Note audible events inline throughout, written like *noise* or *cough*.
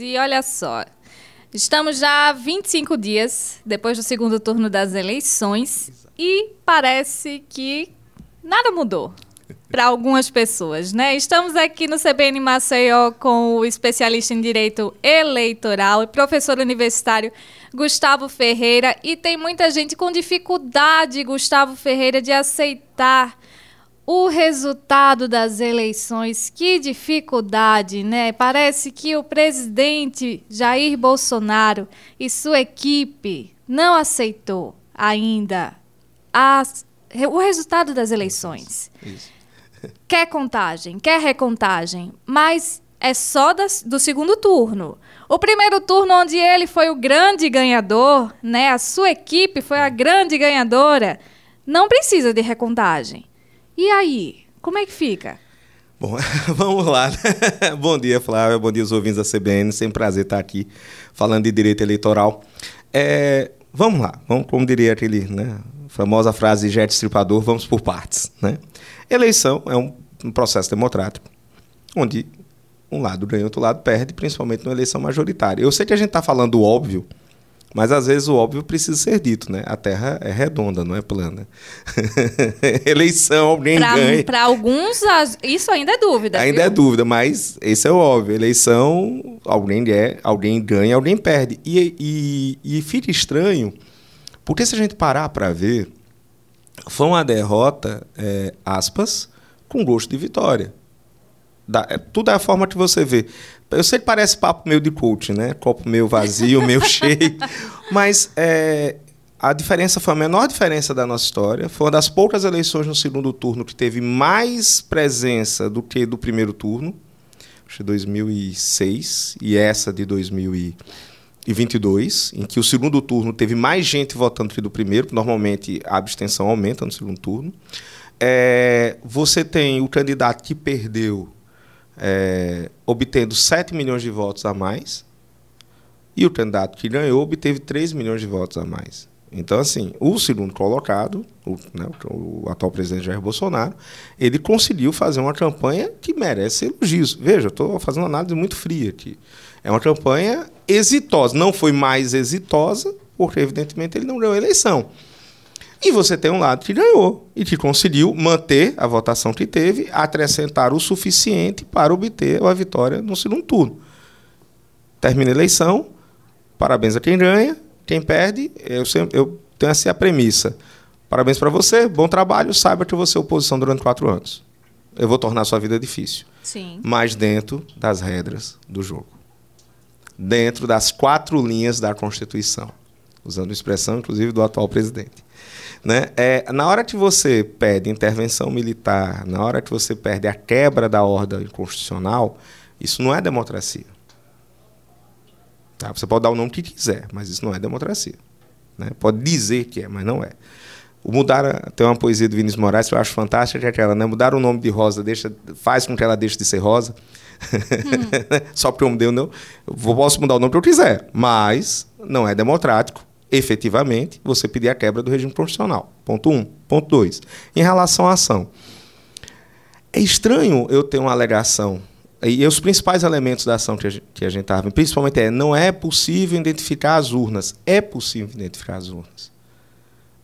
e olha só. Estamos já há 25 dias depois do segundo turno das eleições e parece que nada mudou para algumas pessoas, né? Estamos aqui no CBN Maceió com o especialista em direito eleitoral e professor universitário Gustavo Ferreira e tem muita gente com dificuldade, Gustavo Ferreira, de aceitar o resultado das eleições, que dificuldade, né? Parece que o presidente Jair Bolsonaro e sua equipe não aceitou ainda as, o resultado das eleições. Isso. Quer contagem, quer recontagem, mas é só das, do segundo turno. O primeiro turno, onde ele foi o grande ganhador, né? A sua equipe foi a grande ganhadora, não precisa de recontagem. E aí, como é que fica? Bom, *laughs* vamos lá. *laughs* bom dia, Flávia. Bom dia, os ouvintes da CBN. Sempre prazer estar aqui falando de direito eleitoral. É, vamos lá. Vamos, como diria aquele, né, famosa frase de Jet Stripador, vamos por partes. Né? Eleição é um, um processo democrático, onde um lado ganha, outro lado perde, principalmente numa eleição majoritária. Eu sei que a gente está falando óbvio, mas às vezes o óbvio precisa ser dito, né? A Terra é redonda, não é plana. *laughs* Eleição, alguém pra, ganha. Para alguns, isso ainda é dúvida. Ainda viu? é dúvida, mas esse é o óbvio. Eleição, alguém, é, alguém ganha, alguém perde. E, e, e fica estranho, porque se a gente parar para ver, foi uma derrota, é, aspas, com gosto de vitória. Da, é, tudo é a forma que você vê. Eu sei que parece papo meio de coach, né? Copo meio vazio, *laughs* meio cheio. Mas é, a diferença foi a menor diferença da nossa história. Foi uma das poucas eleições no segundo turno que teve mais presença do que do primeiro turno. Acho que 2006 e essa de 2022, em que o segundo turno teve mais gente votando que do primeiro. Normalmente a abstenção aumenta no segundo turno. É, você tem o candidato que perdeu é, obtendo 7 milhões de votos a mais, e o candidato que ganhou obteve 3 milhões de votos a mais. Então, assim, o segundo colocado, o, né, o, atual presidente Jair Bolsonaro, ele conseguiu fazer uma campanha que merece elogios. Veja, estou fazendo uma análise muito fria aqui. É uma campanha exitosa. Não foi mais exitosa, porque, evidentemente, ele não ganhou a eleição. E você tem um lado que ganhou e que conseguiu manter a votação que teve, acrescentar o suficiente para obter a vitória no segundo turno. Termina a eleição, parabéns a quem ganha, quem perde, eu, sempre, eu tenho essa a premissa. Parabéns para você, bom trabalho, saiba que você é oposição durante quatro anos. Eu vou tornar a sua vida difícil. Sim. Mas dentro das regras do jogo. Dentro das quatro linhas da Constituição. Usando a expressão, inclusive, do atual presidente. Né? É, na hora que você pede intervenção militar, na hora que você perde a quebra da ordem constitucional, isso não é democracia. Tá? Você pode dar o nome que quiser, mas isso não é democracia. Né? Pode dizer que é, mas não é. O mudar, tem uma poesia do Vinícius Moraes que eu acho fantástica, que é aquela, né? Mudar o nome de Rosa deixa, faz com que ela deixe de ser Rosa. Hum. *laughs* Só porque eu mudei o nome. Eu posso mudar o nome que eu quiser, mas não é democrático efetivamente, você pedir a quebra do regime constitucional. Ponto 1. Um. Ponto 2. Em relação à ação. É estranho eu ter uma alegação. E os principais elementos da ação que a gente estava, principalmente é não é possível identificar as urnas. É possível identificar as urnas.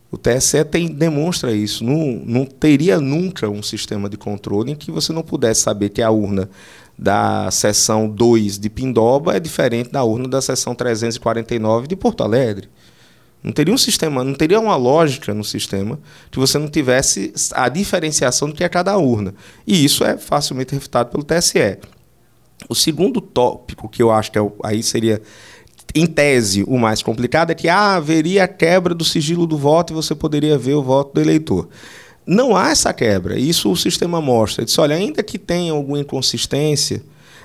O TSE tem, demonstra isso. Não, não teria nunca um sistema de controle em que você não pudesse saber que a urna da seção 2 de Pindoba é diferente da urna da seção 349 de Porto Alegre. Não teria um sistema, não teria uma lógica no sistema que você não tivesse a diferenciação do que é cada urna. E isso é facilmente refutado pelo TSE. O segundo tópico que eu acho que é, aí seria em tese o mais complicado é que ah, haveria a quebra do sigilo do voto e você poderia ver o voto do eleitor. Não há essa quebra. Isso o sistema mostra. Ele diz, olha, ainda que tenha alguma inconsistência,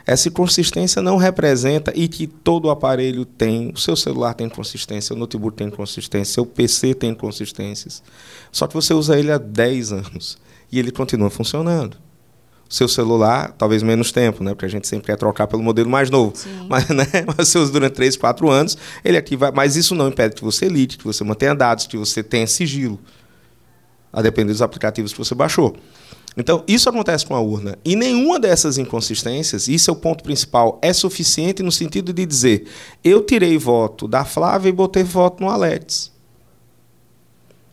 essa inconsistência não representa e que todo o aparelho tem, o seu celular tem consistência, o notebook tem consistência, o seu PC tem consistências. Só que você usa ele há 10 anos e ele continua funcionando. O seu celular, talvez menos tempo, né? Porque a gente sempre quer trocar pelo modelo mais novo. Sim. *laughs* Mas, né? Mas você usa durante 3, 4 anos, ele ativa. Mas isso não impede que você lide, que você mantenha dados, que você tenha sigilo. A depender dos aplicativos que você baixou. Então, isso acontece com a urna. E nenhuma dessas inconsistências, isso é o ponto principal, é suficiente no sentido de dizer: eu tirei voto da Flávia e botei voto no Alex.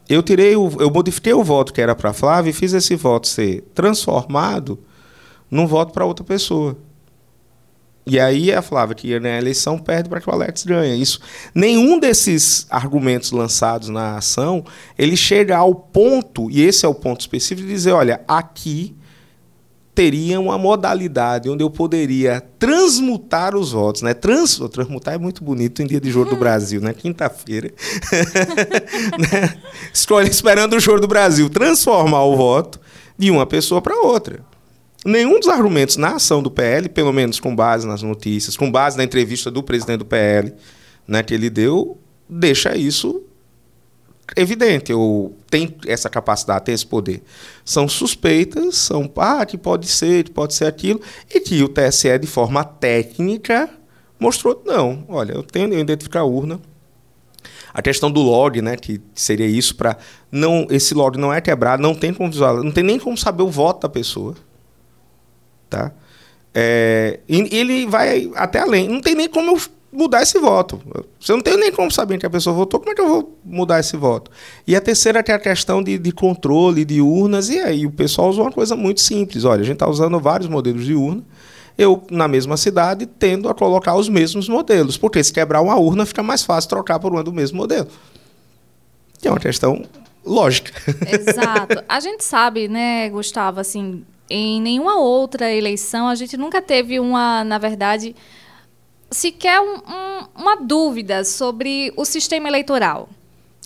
Eu tirei o, eu modifiquei o voto que era para a Flávia e fiz esse voto ser transformado num voto para outra pessoa. E aí a Flávia, que ganhar a eleição, perde para que o Alex ganhe. Isso, nenhum desses argumentos lançados na ação, ele chega ao ponto, e esse é o ponto específico, de dizer, olha, aqui teria uma modalidade onde eu poderia transmutar os votos, né? Trans, transmutar é muito bonito em dia de jogo do Brasil, né? Quinta-feira. *laughs* né? Escolhe esperando o jogo do Brasil, transformar o voto de uma pessoa para outra. Nenhum dos argumentos na ação do PL, pelo menos com base nas notícias, com base na entrevista do presidente do PL, né, que ele deu, deixa isso evidente, ou tem essa capacidade, tem esse poder. São suspeitas, são, ah, que pode ser, que pode ser aquilo, e que o TSE, de forma técnica, mostrou, não, olha, eu tenho que identificar a urna, a questão do log, né, que seria isso para não esse log não é quebrado, não tem como visualizar, não tem nem como saber o voto da pessoa. Tá? É, ele vai até além. Não tem nem como eu mudar esse voto. Eu não tenho nem como saber que a pessoa votou, como é que eu vou mudar esse voto? E a terceira é a questão de, de controle de urnas, e aí o pessoal usa uma coisa muito simples. Olha, a gente está usando vários modelos de urna, eu, na mesma cidade, tendo a colocar os mesmos modelos, porque se quebrar uma urna, fica mais fácil trocar por uma do mesmo modelo. Que é uma questão lógica. Exato. A gente sabe, né, Gustavo, assim, em nenhuma outra eleição a gente nunca teve uma, na verdade, sequer um, um, uma dúvida sobre o sistema eleitoral.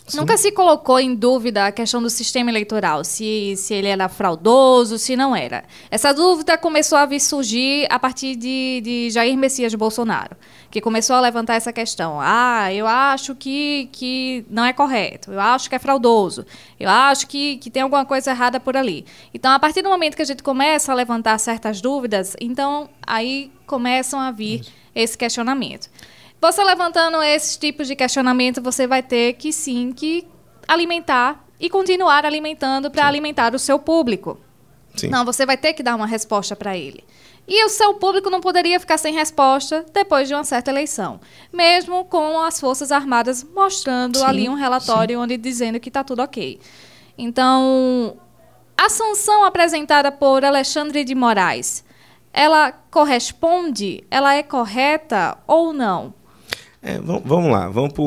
Sim. Nunca se colocou em dúvida a questão do sistema eleitoral, se, se ele era fraudoso, se não era. Essa dúvida começou a vir surgir a partir de, de Jair Messias Bolsonaro, que começou a levantar essa questão. Ah, eu acho que, que não é correto, eu acho que é fraudoso, eu acho que, que tem alguma coisa errada por ali. Então, a partir do momento que a gente começa a levantar certas dúvidas, então aí começam a vir esse questionamento. Você levantando esses tipos de questionamento, você vai ter que sim que alimentar e continuar alimentando para alimentar o seu público. Sim. Não, você vai ter que dar uma resposta para ele. E o seu público não poderia ficar sem resposta depois de uma certa eleição, mesmo com as Forças Armadas mostrando sim, ali um relatório sim. onde dizendo que está tudo ok. Então, a sanção apresentada por Alexandre de Moraes, ela corresponde? Ela é correta ou não? É, vamos lá, vamos para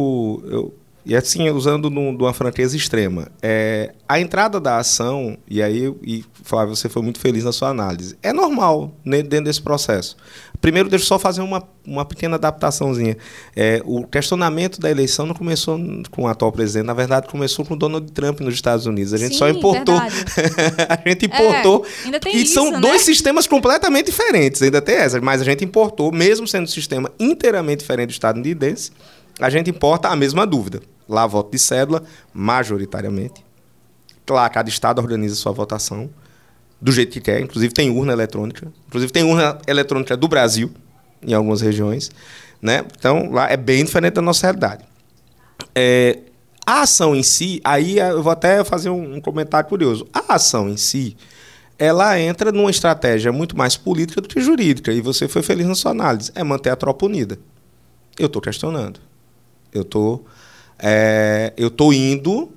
e assim, usando de uma franqueza extrema. É, a entrada da ação, e aí, e, Flávio, você foi muito feliz na sua análise, é normal né, dentro desse processo. Primeiro, deixa eu só fazer uma, uma pequena adaptaçãozinha. É, o questionamento da eleição não começou com o atual presidente, na verdade, começou com o Donald Trump nos Estados Unidos. A gente Sim, só importou. *laughs* a gente importou. É, ainda tem e isso, são né? dois sistemas completamente diferentes, ainda tem essa, mas a gente importou, mesmo sendo um sistema inteiramente diferente do estadunidense, a gente importa a mesma dúvida. Lá, voto de cédula, majoritariamente. Lá, cada estado organiza sua votação do jeito que quer. Inclusive, tem urna eletrônica. Inclusive, tem urna eletrônica do Brasil, em algumas regiões. Né? Então, lá é bem diferente da nossa realidade. É, a ação em si, aí eu vou até fazer um, um comentário curioso. A ação em si, ela entra numa estratégia muito mais política do que jurídica. E você foi feliz na sua análise. É manter a tropa unida. Eu estou questionando. Eu estou é, eu tô indo,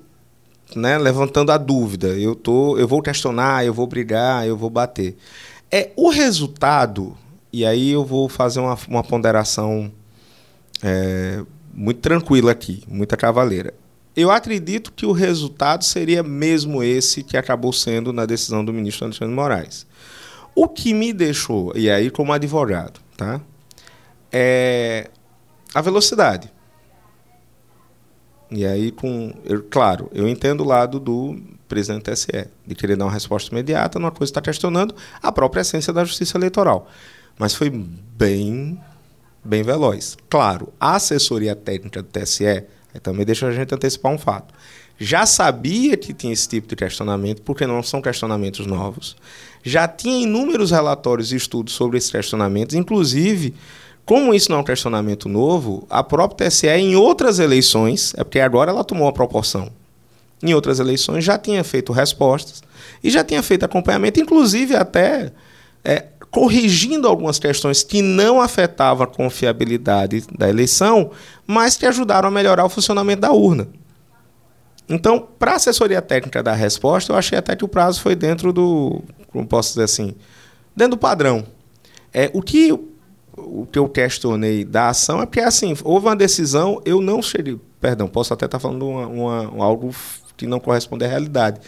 né, levantando a dúvida. Eu tô, eu vou questionar, eu vou brigar, eu vou bater. É o resultado. E aí eu vou fazer uma, uma ponderação é, muito tranquila aqui, muita cavaleira. Eu acredito que o resultado seria mesmo esse que acabou sendo na decisão do ministro Alexandre Moraes. O que me deixou, e aí como advogado, tá? É a velocidade. E aí, com. Eu, claro, eu entendo o lado do presidente do TSE, de querer dar uma resposta imediata numa coisa que está questionando a própria essência da justiça eleitoral. Mas foi bem, bem veloz. Claro, a assessoria técnica do TSE também deixa a gente antecipar um fato. Já sabia que tinha esse tipo de questionamento, porque não são questionamentos novos. Já tinha inúmeros relatórios e estudos sobre esses questionamentos, inclusive como isso não é um questionamento novo, a própria TSE, em outras eleições, é porque agora ela tomou uma proporção. em outras eleições, já tinha feito respostas e já tinha feito acompanhamento, inclusive até é, corrigindo algumas questões que não afetavam a confiabilidade da eleição, mas que ajudaram a melhorar o funcionamento da urna. Então, para a assessoria técnica da resposta, eu achei até que o prazo foi dentro do, como posso dizer assim, dentro do padrão. É, o que o que eu questionei da ação é porque assim houve uma decisão, eu não cheguei, perdão, posso até estar tá falando uma, uma, algo que não corresponde à realidade,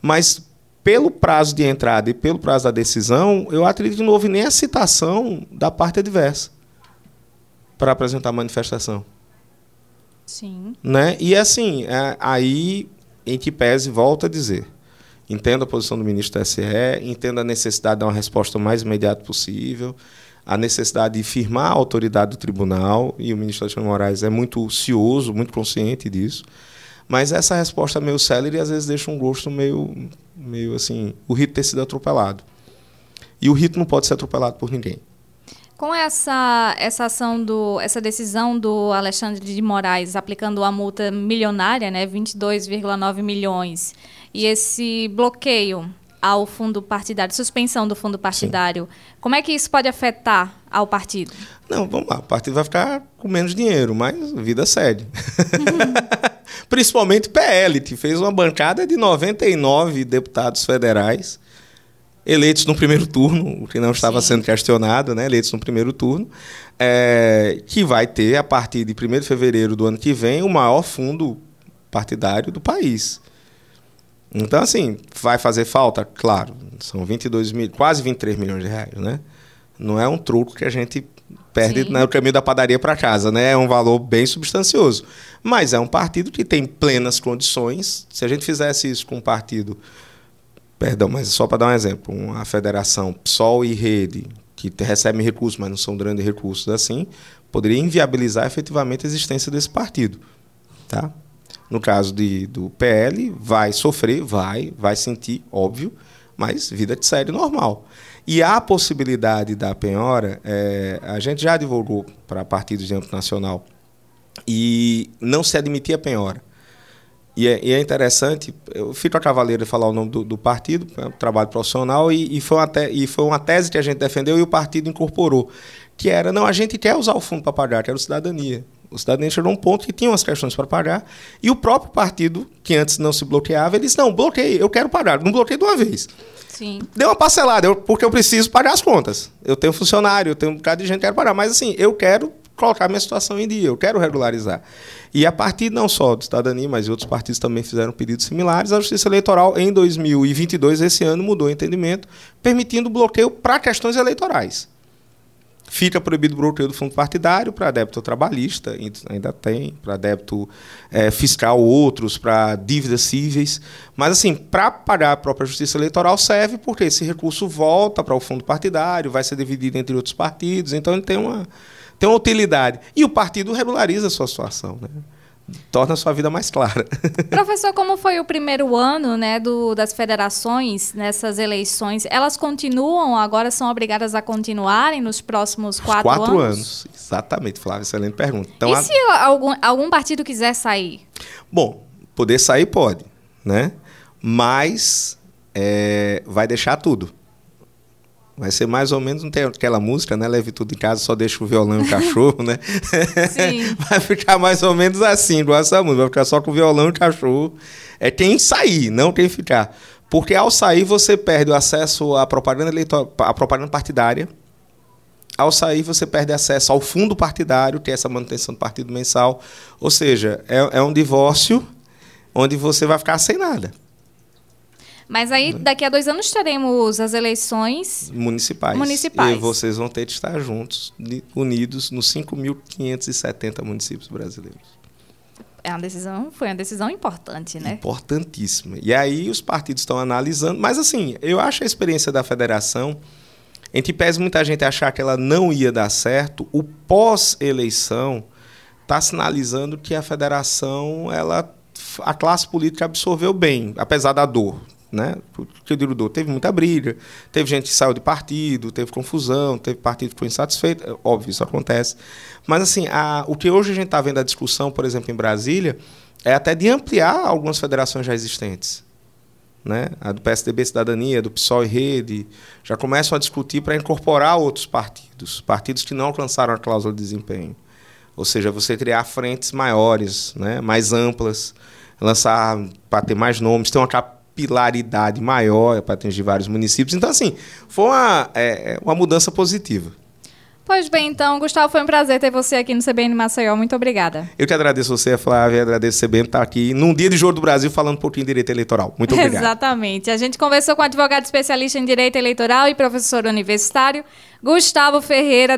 mas pelo prazo de entrada e pelo prazo da decisão, eu acredito que não houve nem a citação da parte adversa para apresentar a manifestação. Sim. Né? E assim, é, aí, em que pese, volta a dizer, entendo a posição do ministro do SE, entendo a necessidade de dar uma resposta mais imediata possível, a necessidade de firmar a autoridade do tribunal, e o ministro Alexandre Moraes é muito cioso, muito consciente disso. Mas essa resposta meio célere às vezes deixa um gosto meio, meio assim, o rito ter sido atropelado. E o rito não pode ser atropelado por ninguém. Com essa, essa ação do, essa decisão do Alexandre de Moraes aplicando a multa milionária, né, 22,9 milhões, e esse bloqueio ao fundo partidário, suspensão do fundo partidário, Sim. como é que isso pode afetar ao partido? Não, vamos lá, o partido vai ficar com menos dinheiro, mas vida segue. Uhum. *laughs* Principalmente PL, que fez uma bancada de 99 deputados federais eleitos no primeiro turno, o que não estava Sim. sendo questionado, né? eleitos no primeiro turno, é, que vai ter, a partir de 1 de fevereiro do ano que vem, o maior fundo partidário do país. Então, assim, vai fazer falta? Claro, são 22 mil, quase 23 milhões de reais, né? Não é um truco que a gente perde no né, caminho da padaria para casa, né? É um valor bem substancioso. Mas é um partido que tem plenas condições. Se a gente fizesse isso com um partido, perdão, mas só para dar um exemplo, uma federação PSOL e Rede, que recebem recursos, mas não são grandes recursos assim, poderia inviabilizar efetivamente a existência desse partido, tá? No caso de, do PL, vai sofrer, vai, vai sentir, óbvio, mas vida de série normal. E a possibilidade da penhora, é, a gente já divulgou para partidos de âmbito nacional e não se admitia a penhora. E é, e é, interessante, eu fico a cavaleira de falar o nome do, do partido, é um trabalho profissional, e, e, foi uma te, e foi uma tese que a gente defendeu e o partido incorporou, que era, não, a gente quer usar o fundo para pagar, que era o cidadania. O cidadania chegou a um ponto que tinha umas questões para pagar, e o próprio partido, que antes não se bloqueava, ele disse, não, bloqueei, eu quero pagar, não bloqueei de uma vez. Sim. Deu uma parcelada, eu, porque eu preciso pagar as contas. Eu tenho funcionário, eu tenho um bocado de gente que quer pagar. Mas assim, eu quero colocar minha situação em dia, eu quero regularizar. E a partir não só do Cidadania, mas outros partidos também fizeram pedidos similares, a Justiça Eleitoral, em 2022, esse ano, mudou o entendimento, permitindo bloqueio para questões eleitorais. Fica proibido o bloqueio do fundo partidário para débito trabalhista, ainda tem, para débito é, fiscal, outros, para dívidas cíveis. Mas, assim, para pagar a própria justiça eleitoral serve porque esse recurso volta para o fundo partidário, vai ser dividido entre outros partidos, então ele tem uma, tem uma utilidade. E o partido regulariza a sua situação. Né? Torna a sua vida mais clara. *laughs* Professor, como foi o primeiro ano né, do, das federações nessas eleições? Elas continuam, agora são obrigadas a continuarem nos próximos quatro, quatro anos? anos, exatamente, Flávio, excelente pergunta. Então, e a... se algum, algum partido quiser sair? Bom, poder sair pode, né? mas é, vai deixar tudo. Vai ser mais ou menos, não tem aquela música, né? Leve tudo em casa, só deixa o violão e o *laughs* cachorro, né? Sim. *laughs* Vai ficar mais ou menos assim, igual essa música. Vai ficar só com o violão e o cachorro. É quem sair, não quem ficar. Porque ao sair você perde o acesso à propaganda, eleitor... à propaganda partidária. Ao sair você perde acesso ao fundo partidário, que é essa manutenção do partido mensal. Ou seja, é, é um divórcio onde você vai ficar sem nada. Mas aí, né? daqui a dois anos, teremos as eleições municipais. municipais. E vocês vão ter de estar juntos, unidos, nos 5.570 municípios brasileiros. É uma decisão, foi uma decisão importante, né? Importantíssima. E aí os partidos estão analisando. Mas, assim, eu acho a experiência da federação, entre pés muita gente achar que ela não ia dar certo, o pós-eleição está sinalizando que a federação, ela, a classe política absorveu bem, apesar da dor né? Que eu digo, teve muita briga, teve gente que saiu de partido, teve confusão, teve partido que ficou insatisfeito, é óbvio, isso acontece. Mas assim, a, o que hoje a gente está vendo a discussão, por exemplo, em Brasília, é até de ampliar algumas federações já existentes. Né? A do PSDB Cidadania, do PSOL e Rede, já começam a discutir para incorporar outros partidos, partidos que não alcançaram a cláusula de desempenho. Ou seja, você criar frentes maiores, né? mais amplas, lançar para ter mais nomes, ter uma capilaridade maior para atingir vários municípios. Então, assim, foi uma, é, uma mudança positiva. Pois bem, então, Gustavo, foi um prazer ter você aqui no CBN Maceió. Muito obrigada. Eu que agradeço você, Flávia, agradeço o CBN estar aqui num dia de Jogo do Brasil falando um pouquinho de direito eleitoral. Muito *laughs* obrigado. Exatamente. A gente conversou com o advogado especialista em direito eleitoral e professor universitário, Gustavo Ferreira.